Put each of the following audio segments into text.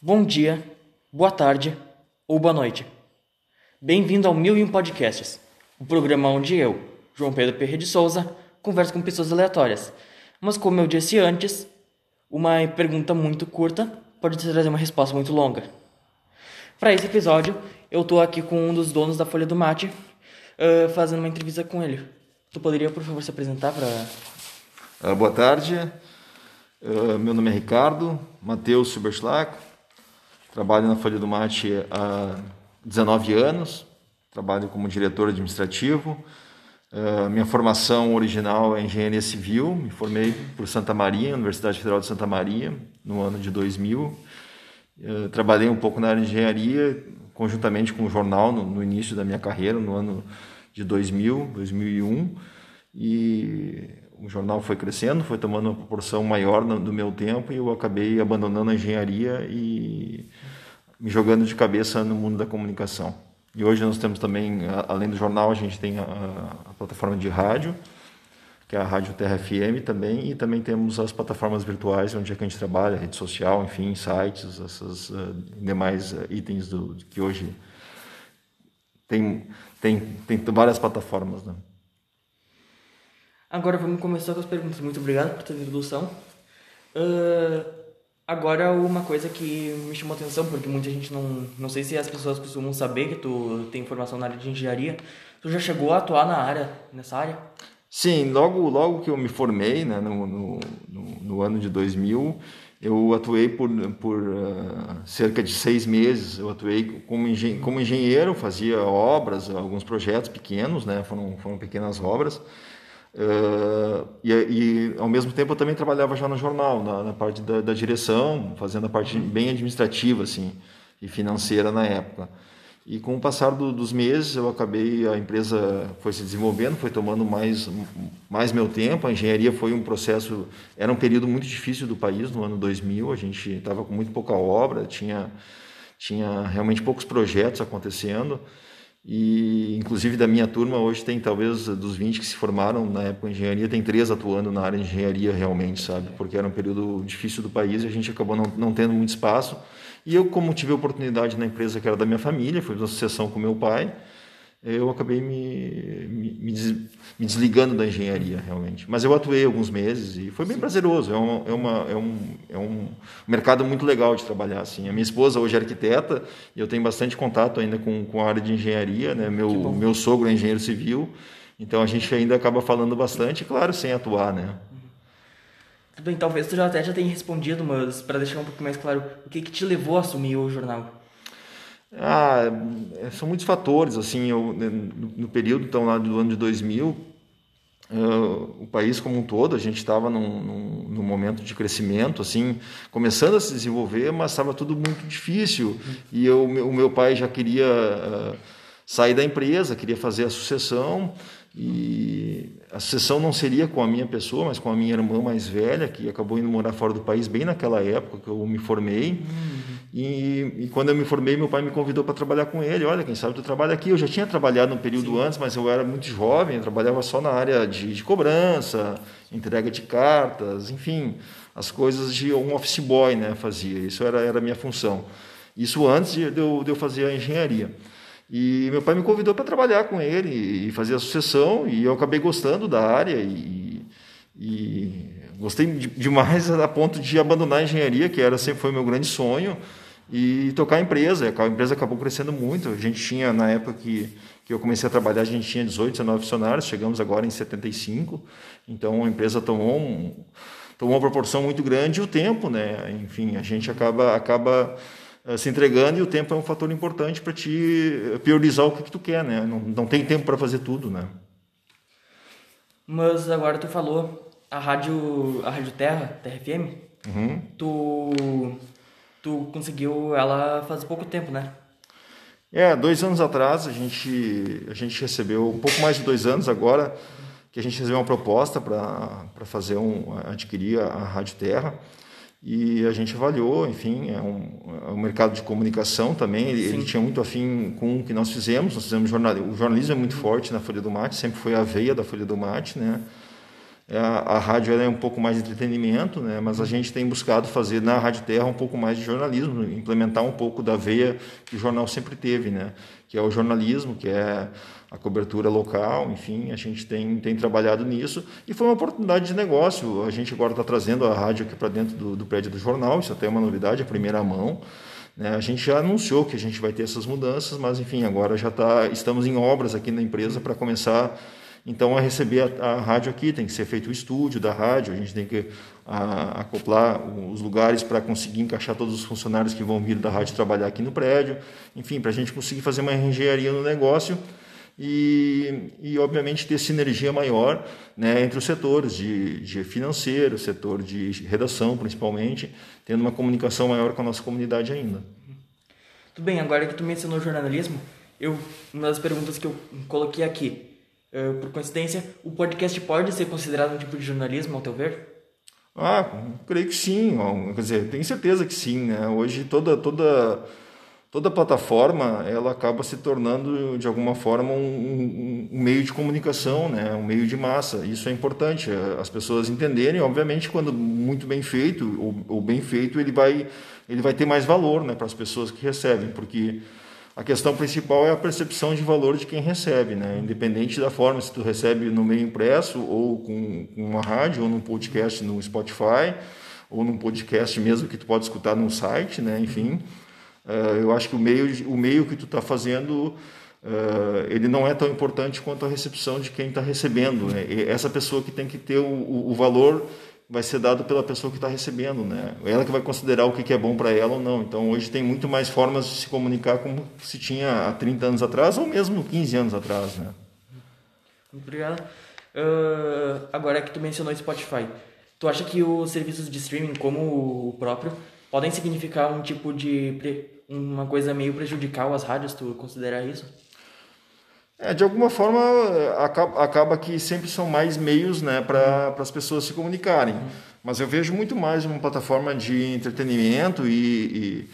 Bom dia, boa tarde ou boa noite. Bem-vindo ao Mil e Um Podcasts, o programa onde eu, João Pedro Perre de Souza, converso com pessoas aleatórias. Mas como eu disse antes, uma pergunta muito curta pode trazer uma resposta muito longa. Para esse episódio, eu tô aqui com um dos donos da Folha do Mate, uh, fazendo uma entrevista com ele. Tu poderia, por favor, se apresentar para... Uh, boa tarde, uh, meu nome é Ricardo Matheus Silberschlag, Trabalho na Folha do Mate há 19 anos, trabalho como diretor administrativo. Uh, minha formação original é engenharia civil, me formei por Santa Maria, Universidade Federal de Santa Maria, no ano de 2000. Uh, trabalhei um pouco na área de engenharia, conjuntamente com o jornal, no, no início da minha carreira, no ano de 2000, 2001. E o jornal foi crescendo, foi tomando uma proporção maior do meu tempo e eu acabei abandonando a engenharia e me jogando de cabeça no mundo da comunicação. E hoje nós temos também, além do jornal, a gente tem a, a plataforma de rádio, que é a Rádio Terra FM também, e também temos as plataformas virtuais, onde é que a gente trabalha, rede social, enfim, sites, esses uh, demais uh, itens do, que hoje tem, tem, tem várias plataformas. Né? Agora vamos começar com as perguntas. Muito obrigado por ter introdução. Uh, agora uma coisa que me chamou atenção, porque muita gente não... Não sei se as pessoas costumam saber que tu tem formação na área de engenharia. Tu já chegou a atuar na área, nessa área? Sim, logo, logo que eu me formei, né, no, no, no ano de 2000, eu atuei por, por uh, cerca de seis meses. Eu atuei como, engen como engenheiro, fazia obras, alguns projetos pequenos, né, foram, foram pequenas obras. Uh, e, e, ao mesmo tempo eu também trabalhava já no jornal, na, na parte da, da, direção, fazendo a parte bem administrativa assim e financeira na época. E com o passar do, dos meses eu acabei a empresa foi se desenvolvendo, foi tomando mais mais meu tempo. A engenharia foi um processo, era um período muito difícil do país no ano 2000. A gente estava com muito pouca obra, tinha tinha realmente poucos projetos acontecendo. E, inclusive, da minha turma, hoje tem talvez dos 20 que se formaram na época de engenharia, tem três atuando na área de engenharia realmente, sabe? Porque era um período difícil do país e a gente acabou não, não tendo muito espaço. E eu, como tive oportunidade na empresa que era da minha família, fui uma associação com meu pai, eu acabei me, me, me, desligando da engenharia, realmente. Mas eu atuei alguns meses e foi bem Sim. prazeroso. É, uma, é, uma, é, um, é um mercado muito legal de trabalhar. Assim. A minha esposa hoje é arquiteta e eu tenho bastante contato ainda com, com a área de engenharia. Né? Meu, meu sogro é engenheiro civil, então a gente ainda acaba falando bastante, claro, sem atuar. Né? Tudo bem, talvez tu já até já tenha respondido, mas para deixar um pouco mais claro, o que, que te levou a assumir o jornal? Ah, são muitos fatores, assim, eu, né, no, período então lá do ano de 2000, uh, o país como um todo, a gente estava num, num, num, momento de crescimento, assim, começando a se desenvolver, mas estava tudo muito difícil, e eu, o meu pai já queria uh, sair da empresa, queria fazer a sucessão, e a sucessão não seria com a minha pessoa, mas com a minha irmã mais velha, que acabou indo morar fora do país bem naquela época que eu me formei. Uhum. E, e, quando eu me formei, meu pai me convidou para trabalhar com ele. Olha, quem sabe tu trabalha aqui. Eu já tinha trabalhado um período Sim. antes, mas eu era muito jovem, eu trabalhava só na área de, de cobrança, entrega de cartas, enfim, as coisas de um office boy, né? Fazia. Isso era, era a minha função. Isso antes de eu, de eu fazer a engenharia. E meu pai me convidou para trabalhar com ele e fazer a sucessão, e eu acabei gostando da área e, e gostei demais a ponto de abandonar a engenharia, que era sempre foi meu grande sonho, e tocar a empresa. A empresa acabou crescendo muito. A gente tinha, na época que, que eu comecei a trabalhar, a gente tinha 18, 19 funcionários, chegamos agora em 75. Então a empresa tomou, um, tomou uma proporção muito grande e o tempo, né? Enfim, a gente acaba, acaba eh, se entregando e o tempo é um fator importante para te priorizar o que, que tu quer, né? Não, não tem tempo para fazer tudo, né? Mas agora tu falou a rádio, a rádio Terra, Terra FM, uhum. tu, tu conseguiu ela faz pouco tempo, né? É, dois anos atrás a gente, a gente recebeu, um pouco mais de dois anos agora, que a gente recebeu uma proposta para fazer um, adquirir a, a Rádio Terra e a gente avaliou, enfim, é um, é um mercado de comunicação também, ele, ele, tinha muito afim com o que nós fizemos, nós fizemos jornalismo, o jornalismo é muito forte na Folha do Mate, sempre foi a veia da Folha do Mate, né? A, a rádio é um pouco mais de entretenimento, né? mas a gente tem buscado fazer na Rádio Terra um pouco mais de jornalismo, implementar um pouco da veia que o jornal sempre teve, né? que é o jornalismo, que é a cobertura local, enfim, a gente tem, tem trabalhado nisso e foi uma oportunidade de negócio. A gente agora está trazendo a rádio aqui para dentro do, do prédio do jornal, isso até é uma novidade, a primeira mão. Né? A gente já anunciou que a gente vai ter essas mudanças, mas enfim, agora já tá, estamos em obras aqui na empresa para começar então, a receber a, a, rádio aqui, tem que ser feito o estúdio da rádio, a gente tem que a, acoplar os lugares para conseguir encaixar todos os funcionários que vão vir da rádio trabalhar aqui no prédio, enfim, para a gente conseguir fazer uma engenharia no negócio e, e obviamente, ter sinergia maior né, entre os setores de, de financeiro, setor de redação, principalmente, tendo uma comunicação maior com a nossa comunidade ainda. Tudo bem, agora que tu mencionou jornalismo, eu, uma das perguntas que eu coloquei aqui, Uh, por coincidência, o podcast pode ser considerado um tipo de jornalismo, ao teu ver? Ah, creio que sim. Quer dizer, tenho certeza que sim. Né? Hoje toda toda toda plataforma ela acaba se tornando de alguma forma um, um, meio de comunicação, né? Um meio de massa. Isso é importante. Eh, as pessoas entenderem, obviamente, quando muito bem feito ou, ou bem feito, ele vai ele vai ter mais valor, né, para as pessoas que recebem, porque a questão principal é a percepção de valor de quem recebe, né? Independente da forma, se tu recebe no meio impresso ou com, com uma rádio ou num podcast no Spotify ou num podcast mesmo que tu pode escutar no site, né? Enfim, uh, eu acho que o meio, o meio que tu está fazendo Uh, ele não é tão importante quanto a recepção de quem está recebendo. Né? essa pessoa que tem que ter o, o valor vai ser dado pela pessoa que está recebendo, né? Ela que vai considerar o que é bom para ela ou não. Então hoje tem muito mais formas de se comunicar como se tinha há 30 anos atrás ou mesmo 15 anos atrás, né? Obrigado. Uh, agora que tu mencionou Spotify, tu acha que os serviços de streaming, como o próprio, podem significar um tipo de uma coisa meio prejudicial às rádios? Tu considera isso? É, de alguma forma, acaba, acaba que sempre são mais meios né, para as pessoas se comunicarem. Mas eu vejo muito mais uma plataforma de entretenimento e,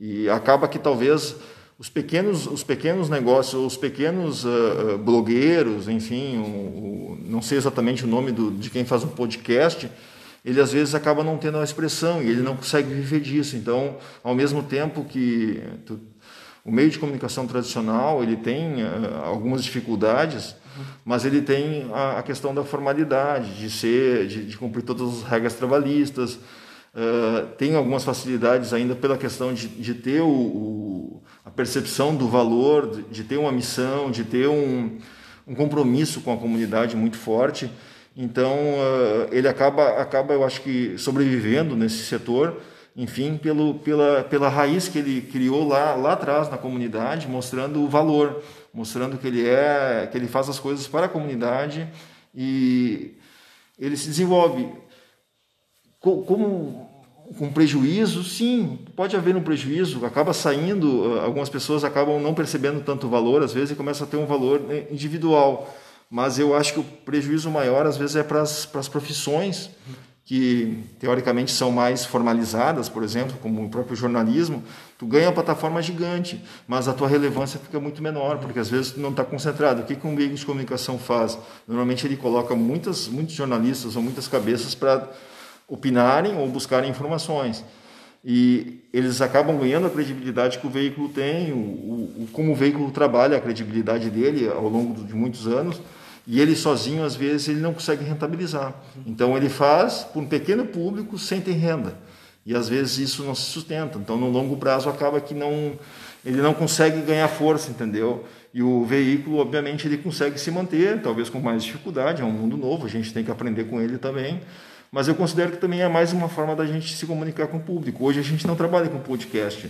e, e acaba que talvez os pequenos, os pequenos negócios, os pequenos uh, blogueiros, enfim, o, o, não sei exatamente o nome do, de quem faz um podcast, ele às vezes acaba não tendo a expressão e ele não consegue viver disso. Então, ao mesmo tempo que tu o meio de comunicação tradicional ele tem uh, algumas dificuldades, mas ele tem a, a, questão da formalidade, de ser, de, de cumprir todas as regras trabalhistas. Uh, tem algumas facilidades ainda pela questão de, de ter o, o, a percepção do valor, de, de, ter uma missão, de ter um, um compromisso com a comunidade muito forte. Então, uh, ele acaba, acaba, eu acho que, sobrevivendo nesse setor, enfim, pelo, pela, pela raiz que ele criou lá, lá atrás na comunidade, mostrando o valor, mostrando que ele é, que ele faz as coisas para a comunidade e ele se desenvolve. Como com prejuízo, sim, pode haver um prejuízo, acaba saindo, algumas pessoas acabam não percebendo tanto valor, às vezes e começa a ter um valor né, individual, mas eu acho que o prejuízo maior às vezes é para as profissões que teoricamente são mais formalizadas, por exemplo, como o próprio jornalismo, tu ganha uma plataforma gigante, mas a tua relevância fica muito menor, porque às vezes tu não está concentrado. O que, que um veículo de comunicação faz? Normalmente ele coloca muitas, muitos jornalistas ou muitas cabeças para opinarem ou buscarem informações. E eles acabam ganhando a credibilidade que o veículo tem, o, o, como o veículo trabalha a credibilidade dele ao longo de muitos anos, e ele sozinho, às vezes, ele não consegue rentabilizar. Então, ele faz para um pequeno público sem ter renda. E, às vezes, isso não se sustenta. Então, no longo prazo, acaba que não, ele não consegue ganhar força, entendeu? E o veículo, obviamente, ele consegue se manter, talvez com mais dificuldade, é um mundo novo, a gente tem que aprender com ele também. Mas eu considero que também é mais uma forma da gente se comunicar com o público. Hoje a gente não trabalha com podcast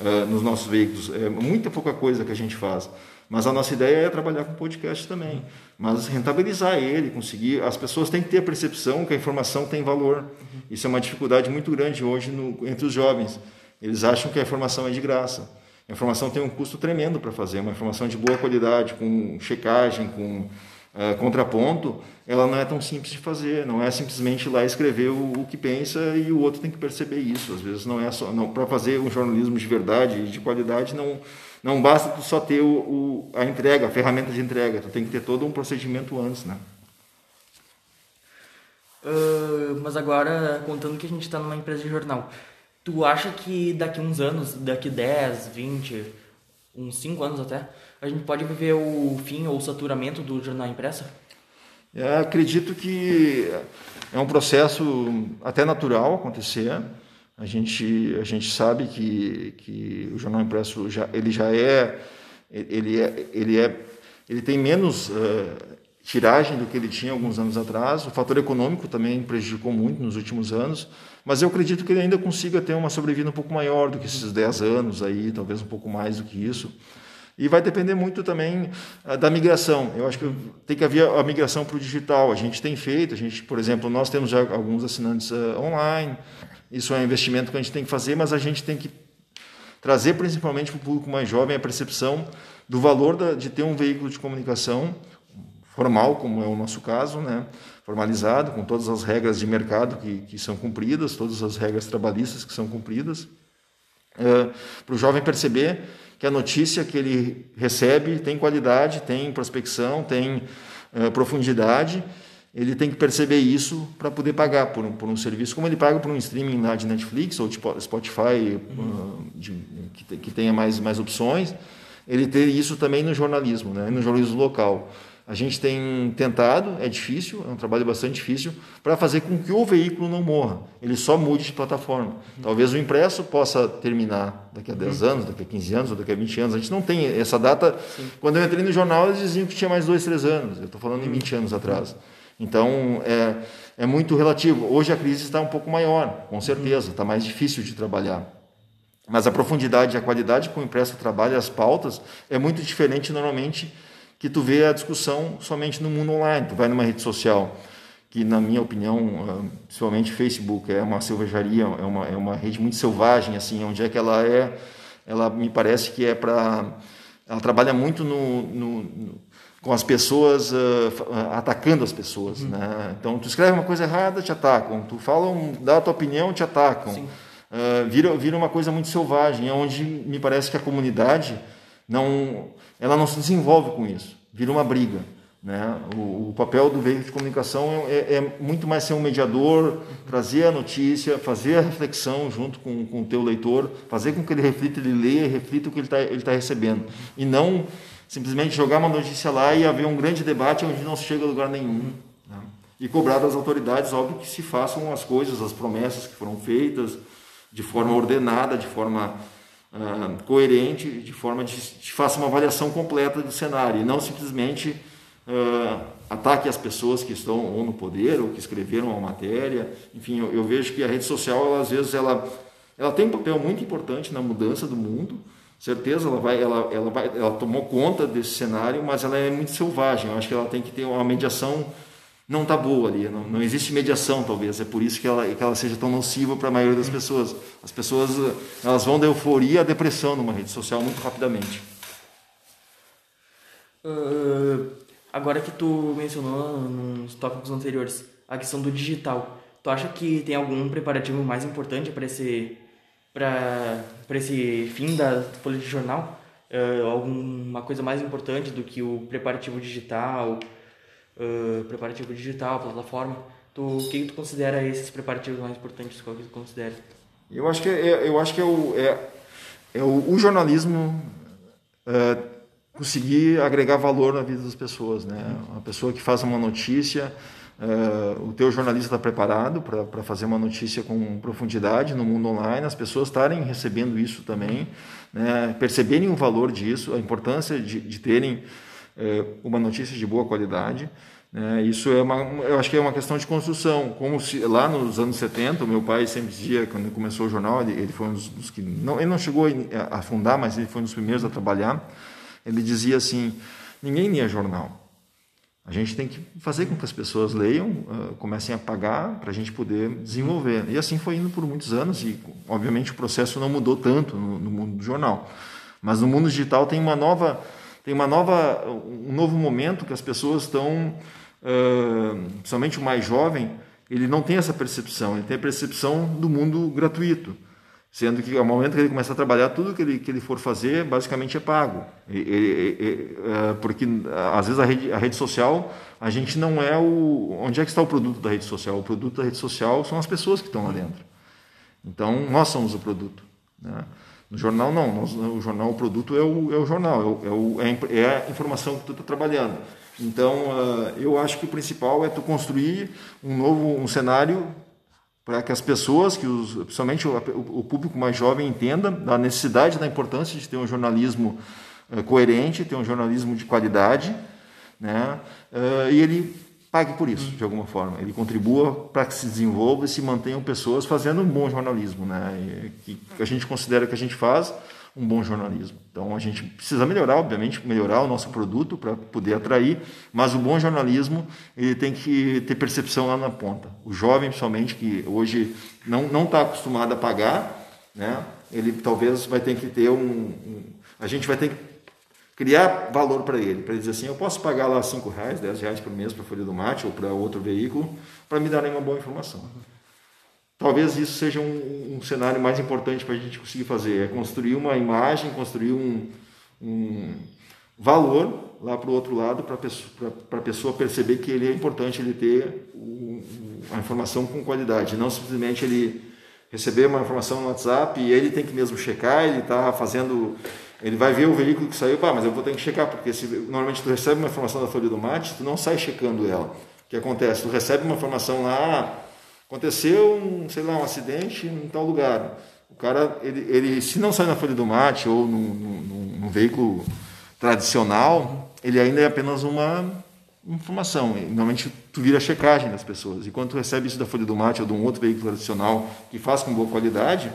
uh, nos nossos veículos, é muita pouca coisa que a gente faz. Mas a nossa ideia é trabalhar com podcast também, mas rentabilizar ele, conseguir. As pessoas têm que ter a percepção que a informação tem valor. Isso é uma dificuldade muito grande hoje no, entre os jovens. Eles acham que a informação é de graça. A informação tem um custo tremendo para fazer, uma informação de boa qualidade, com checagem, com uh, contraponto, ela não é tão simples de fazer. Não é simplesmente ir lá escrever o, o que pensa e o outro tem que perceber isso. Às vezes não é só. Para fazer um jornalismo de verdade e de qualidade, não não basta tu só ter o, o, a entrega, a ferramenta de entrega, tu tem que ter todo um procedimento antes, né? Uh, mas agora, contando que a gente está numa empresa de jornal, tu acha que daqui uns anos, daqui 10, 20, uns 5 anos até, a gente pode viver o fim ou o saturamento do jornal impresso? Eu acredito que é um processo até natural acontecer. A gente, a gente sabe que, que o jornal impresso já, ele já é ele é, ele é, ele tem menos uh, tiragem do que ele tinha alguns anos atrás. O fator econômico também prejudicou muito nos últimos anos, mas eu acredito que ele ainda consiga ter uma sobrevida um pouco maior do que esses 10 anos aí, talvez um pouco mais do que isso. E vai depender muito também uh, da migração. Eu acho que tem que haver a migração para o digital. A gente tem feito, a gente, por exemplo, nós temos já alguns assinantes uh, online. Isso é um investimento que a gente tem que fazer, mas a gente tem que trazer principalmente para o público mais jovem a percepção do valor da, de ter um veículo de comunicação formal, como é o nosso caso, né? formalizado, com todas as regras de mercado que, que são cumpridas, todas as regras trabalhistas que são cumpridas, é, para o jovem perceber que a notícia que ele recebe tem qualidade, tem prospecção, tem é, profundidade ele tem que perceber isso para poder pagar por um, por um serviço, como ele paga por um streaming lá de Netflix ou de Spotify, uhum. uh, de, que, que, tenha mais, mais opções, ele ter isso também no jornalismo, né, no jornalismo local. A gente tem tentado, é difícil, é um trabalho bastante difícil, para fazer com que o veículo não morra, ele só mude de plataforma. Uhum. Talvez o impresso possa terminar daqui a 10 uhum. anos, daqui a 15 anos, ou daqui a 20 anos. A gente não tem essa data. Sim. Quando eu entrei no jornal, eles diziam que tinha mais 2, 3 anos. Eu estou falando em 20 anos atrás. Então, é, é muito relativo. Hoje a crise está um pouco maior, com certeza, está mais difícil de trabalhar. Mas a profundidade e a qualidade com o impresso trabalha as pautas é muito diferente normalmente que tu vê a discussão somente no mundo online. Tu vai numa rede social que, na minha opinião, ah, principalmente Facebook, é uma selvageria, é uma, é uma rede muito selvagem, assim, onde é que ela é, ela me parece que é para... Ela trabalha muito no, no, no com as pessoas uh, atacando as pessoas, uhum. né? Então tu escreve uma coisa errada, te atacam. Tu fala, um, dá a tua opinião, te atacam. Uh, vira, vira uma coisa muito selvagem, onde me parece que a comunidade não, ela não se desenvolve com isso. Vira uma briga, né? O, o papel do veículo de comunicação é, é, muito mais ser um mediador, trazer a notícia, fazer a reflexão junto com, com o teu leitor, fazer com que ele reflita, ele leia, reflita o que ele está ele tá recebendo e não simplesmente jogar uma notícia lá e haver um grande debate onde não se chega a lugar nenhum. Né? E cobrar das autoridades, óbvio, que se façam as coisas, as promessas que foram feitas de forma ordenada, de forma uh, coerente, de forma de, faça uma avaliação completa do cenário e não simplesmente uh, ataque as pessoas que estão ou no poder ou que escreveram a matéria. Enfim, eu, eu vejo que a rede social, ela, às vezes, ela, ela tem um papel muito importante na mudança do mundo, certeza ela vai ela ela vai ela tomou conta desse cenário mas ela é muito selvagem. Eu acho que ela tem que ter uma mediação não tá boa ali. Não, não existe mediação talvez. É por isso que ela que ela seja tão nociva para a maioria das pessoas. As pessoas elas vão da euforia à depressão numa rede social muito rapidamente. Uh, agora que tu mencionou nos tópicos anteriores a questão do digital tu acha que tem algum preparativo mais importante para esse para esse fim da folha de jornal? Uh, alguma coisa mais importante do que o preparativo digital, uh, preparativo digital, plataforma? Tu, o que tu considera esses preparativos mais importantes? Qual que tu considera? Eu acho que é, eu acho que é o, é, é o, o jornalismo é, conseguir agregar valor na vida das pessoas, né? Uma pessoa que faz uma notícia Uh, o teu jornalista está preparado para fazer uma notícia com profundidade no mundo online, as pessoas estarem recebendo isso também, né, perceberem o valor disso, a importância de, de terem uh, uma notícia de boa qualidade. Né, isso é uma, eu acho que é uma questão de construção. Como se, lá nos anos 70, o meu pai sempre dizia, quando começou o jornal, ele, ele foi um dos, dos, que. Não, ele não chegou a, fundar, mas ele foi um dos primeiros a trabalhar. Ele dizia assim: ninguém lia jornal a gente tem que fazer com que as pessoas leiam, uh, comecem a pagar para a gente poder desenvolver. E assim foi indo por muitos anos e, obviamente, o processo não mudou tanto no, no mundo do jornal. Mas no mundo digital tem uma nova, tem uma nova, um novo momento que as pessoas estão, uh, principalmente o mais jovem, ele não tem essa percepção. Ele tem a percepção do mundo gratuito. Sendo que ao momento que ele começa a trabalhar, tudo que ele, que ele for fazer basicamente é pago. E, e, e, é, porque às vezes a rede, a rede social, a gente não é o. Onde é que está o produto da rede social? O produto da rede social são as pessoas que estão lá dentro. Então nós somos o produto. Né? No jornal, não. Nós, o jornal, o produto é o, é o jornal, é, o, é, é a informação que tu está trabalhando. Então, uh, eu acho que o principal é tu construir um novo um cenário para que as pessoas, que os, principalmente o, o, público mais jovem, entenda da necessidade, da importância de ter um jornalismo uh, coerente, ter um jornalismo de qualidade, né? Uh, e ele pague por isso, de alguma forma. Ele contribua para que se desenvolva e se mantenham pessoas fazendo um bom jornalismo, né? Que a gente considera que a gente faz um bom jornalismo. Então a gente precisa melhorar, obviamente, melhorar o nosso produto para poder atrair, mas o bom jornalismo ele tem que ter percepção lá na ponta. O jovem, principalmente, que hoje não não está acostumado a pagar, né? Ele talvez vai ter que ter um, um a gente vai ter que criar valor para ele, para ele dizer assim, eu posso pagar lá cinco reais, dez reais por mês para Folha do Mate ou para outro veículo para me darem uma boa informação. Talvez isso seja um, um cenário mais importante para a gente conseguir fazer, é construir uma imagem, construir um, um valor lá para o outro lado, para a pessoa perceber que ele é importante ele ter um, a informação com qualidade, não simplesmente ele receber uma informação no WhatsApp e ele tem que mesmo checar, ele está fazendo, ele vai ver o veículo que saiu, pá, mas eu vou ter que checar, porque se normalmente tu recebe uma informação da folha do mate, tu não sai checando ela. O que acontece? Tu recebe uma informação lá, Aconteceu, um, sei lá, um acidente em tal lugar. O cara, ele, ele se não sai na folha do mate ou num, num, num veículo tradicional, ele ainda é apenas uma informação. Normalmente tu vira a checagem das pessoas. E quando tu recebe isso da folha do mate ou de um outro veículo tradicional que faz com boa qualidade,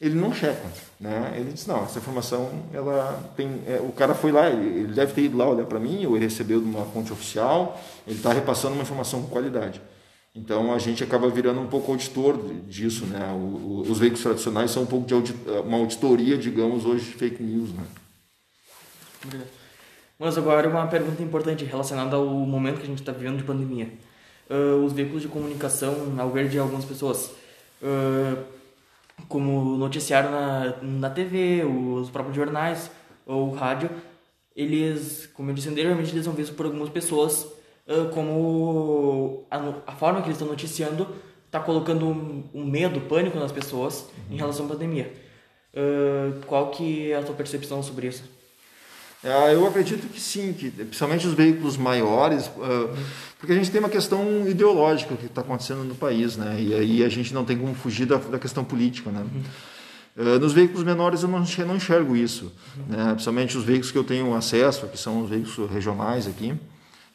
ele não checa, né? Ele diz não, essa informação ela tem, é, o cara foi lá, ele, ele deve ter ido lá olhar para mim ou ele recebeu de uma fonte oficial, ele está repassando uma informação com qualidade. Então a gente acaba virando um pouco auditor disso, né? O, o, os veículos tradicionais são um pouco de audit, uma auditoria, digamos, hoje de fake news, né? Mas agora uma pergunta importante relacionada ao momento que a gente está vivendo de pandemia. Uh, os veículos de comunicação, ao ver de algumas pessoas, uh, como noticiário na, na TV, os próprios jornais ou rádio, eles, como eu disse anteriormente, eles são vistos por algumas pessoas como a, a, forma que eles estão noticiando está colocando um, um, medo, pânico nas pessoas uhum. em relação à pandemia. Uh, qual que é a tua percepção sobre isso? É, eu acredito que sim, que principalmente os veículos maiores, uh, porque a gente tem uma questão ideológica que está acontecendo no país, né? E aí a gente não tem como fugir da, da questão política, né? Uhum. Uh, nos veículos menores eu não, não enxergo isso, uhum. né? principalmente os veículos que eu tenho acesso, que são os veículos regionais aqui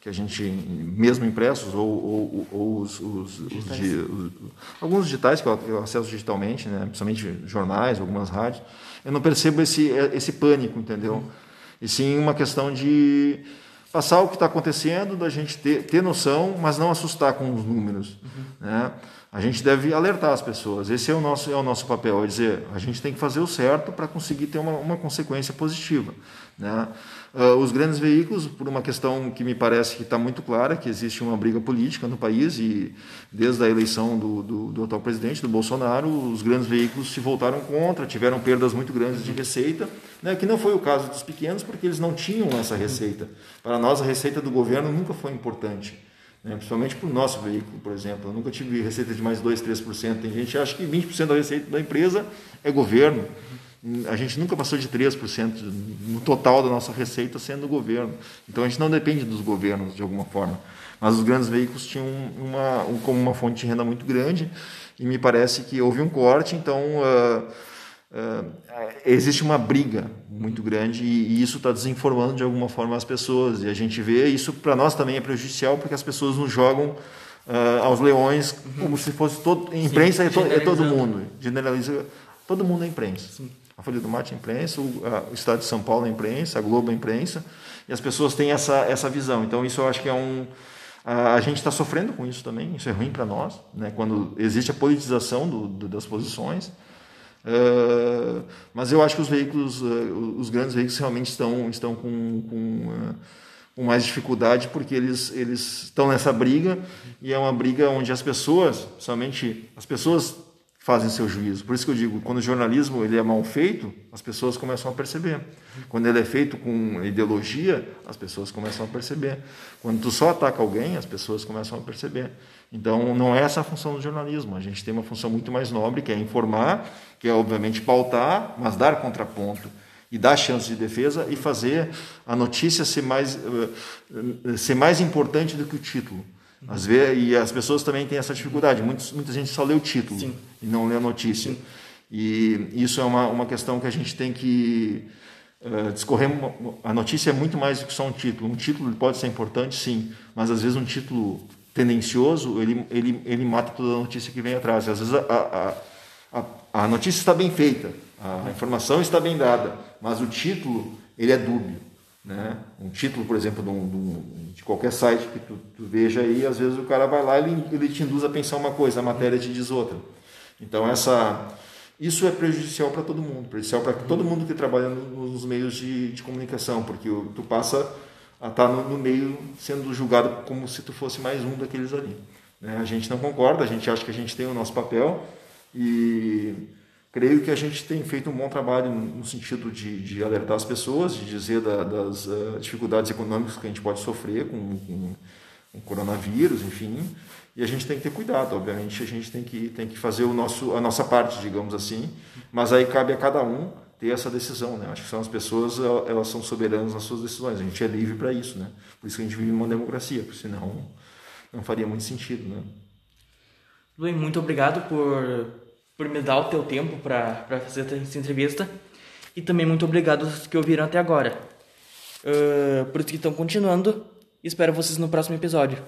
que a gente, mesmo impressos, ou, ou, ou os, os, digitais. os, alguns digitais que eu acesso digitalmente, né, principalmente jornais, algumas rádios, eu não percebo esse, esse pânico, entendeu? E sim uma questão de passar o que está acontecendo, da gente ter, ter noção, mas não assustar com os números. Uhum. Né? A gente deve alertar as pessoas. Esse é o nosso, é o nosso papel, é dizer, a gente tem que fazer o certo para conseguir ter uma, uma consequência positiva. Né? Uh, os grandes veículos, por uma questão que me parece que está muito clara, que existe uma briga política no país e desde a eleição do, do, do, atual presidente, do Bolsonaro, os grandes veículos se voltaram contra, tiveram perdas muito grandes de receita, né, que não foi o caso dos pequenos, porque eles não tinham essa receita. Para nós, a receita do governo nunca foi importante. Né, principalmente para o nosso veículo, por exemplo. Eu nunca tive receita de mais 2%, 3%. Tem gente que acha que 20% da receita da empresa é governo a gente nunca passou de 3% no total da nossa receita sendo governo. Então a gente não depende dos governos de alguma forma. Mas os grandes veículos tinham uma, um, como uma fonte de renda muito grande e me parece que houve um corte, então uh, uh, existe uma briga muito grande e, e isso está desinformando de alguma forma as pessoas. E a gente vê isso para nós também é prejudicial porque as pessoas nos jogam uh, aos leões uhum. como se fosse todo imprensa Sim, é, to, é todo mundo generaliza todo mundo é imprensa. Sim. A Folha do Mate é imprensa, o, a, o Estado de São Paulo é imprensa, a Globo é imprensa, e as pessoas têm essa, essa visão. Então, isso eu acho que é um. A, a gente está sofrendo com isso também, isso é ruim para nós, né? quando existe a politização do, do, das posições. Uh, mas eu acho que os veículos, uh, os grandes veículos realmente estão, estão com, com, uh, com, mais dificuldade porque eles, eles estão nessa briga e é uma briga onde as pessoas, somente as pessoas fazem seu juízo. Por isso que eu digo, quando o jornalismo ele é mal feito, as pessoas começam a perceber. Quando ele é feito com ideologia, as pessoas começam a perceber. Quando tu só ataca alguém, as pessoas começam a perceber. Então, não é essa a função do jornalismo. A gente tem uma função muito mais nobre, que é informar, que é obviamente pautar, mas dar contraponto e dar chance de defesa e fazer a notícia ser mais, eh, ser mais importante do que o título. Às vezes, e as pessoas também têm essa dificuldade. Muitos, muita gente só lê o título Sim. e não lê a notícia. Sim. E isso é uma, uma questão que a gente tem que uh, discorrer. A notícia é muito mais do que só um título. Um título pode ser importante, sim, mas às vezes um título tendencioso ele, ele, ele mata toda a notícia que vem atrás. Às vezes a, a, a, a notícia está bem feita, a informação está bem dada, mas o título ele é dúbio. Né? Um título, por exemplo, de, um, de, qualquer site que tu, tu, veja aí, às vezes o cara vai lá e ele, ele te induz a pensar uma coisa, a matéria te diz outra. Então essa, isso é prejudicial para todo mundo, prejudicial para todo mundo que trabalha nos meios de, de comunicação, porque tu passa a estar tá no, no, meio sendo julgado como se tu fosse mais um daqueles ali. Né? A gente não concorda, a gente acha que a gente tem o nosso papel e creio que a gente tem feito um bom trabalho no sentido de, de alertar as pessoas, de dizer da, das uh, dificuldades econômicas que a gente pode sofrer com, com, com, o coronavírus, enfim. E a gente tem que ter cuidado, obviamente, a gente tem que, tem que fazer o nosso, a nossa parte, digamos assim, mas aí cabe a cada um ter essa decisão, né? Acho que são as pessoas, elas são soberanas nas suas decisões, a gente é livre para isso, né? Por isso que a gente vive uma democracia, porque senão não faria muito sentido, né? Luiz, muito obrigado por por me dar o teu tempo para fazer essa entrevista. E também muito obrigado aos que ouviram até agora. Uh, por isso que estão continuando. Espero vocês no próximo episódio.